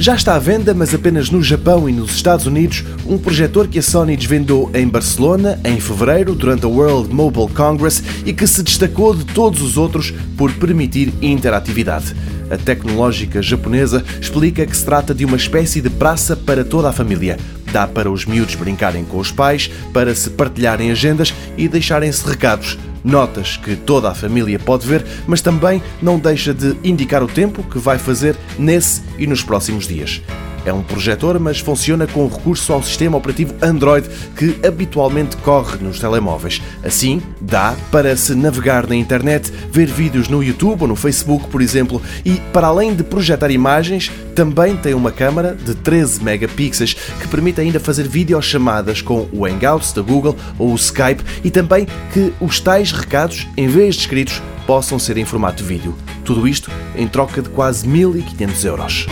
Já está à venda, mas apenas no Japão e nos Estados Unidos, um projetor que a Sony desvendou em Barcelona em fevereiro durante a World Mobile Congress e que se destacou de todos os outros por permitir interatividade. A tecnológica japonesa explica que se trata de uma espécie de praça para toda a família. Dá para os miúdos brincarem com os pais, para se partilharem agendas e deixarem-se recados notas que toda a família pode ver, mas também não deixa de indicar o tempo que vai fazer nesse e nos próximos dias. É um projetor, mas funciona com recurso ao sistema operativo Android que habitualmente corre nos telemóveis. Assim, dá para se navegar na internet, ver vídeos no YouTube ou no Facebook, por exemplo, e para além de projetar imagens, também tem uma câmara de 13 megapixels que permite ainda fazer videochamadas com o Hangouts da Google ou o Skype e também que os tais recados, em vez de escritos, possam ser em formato de vídeo. Tudo isto em troca de quase 1500 euros.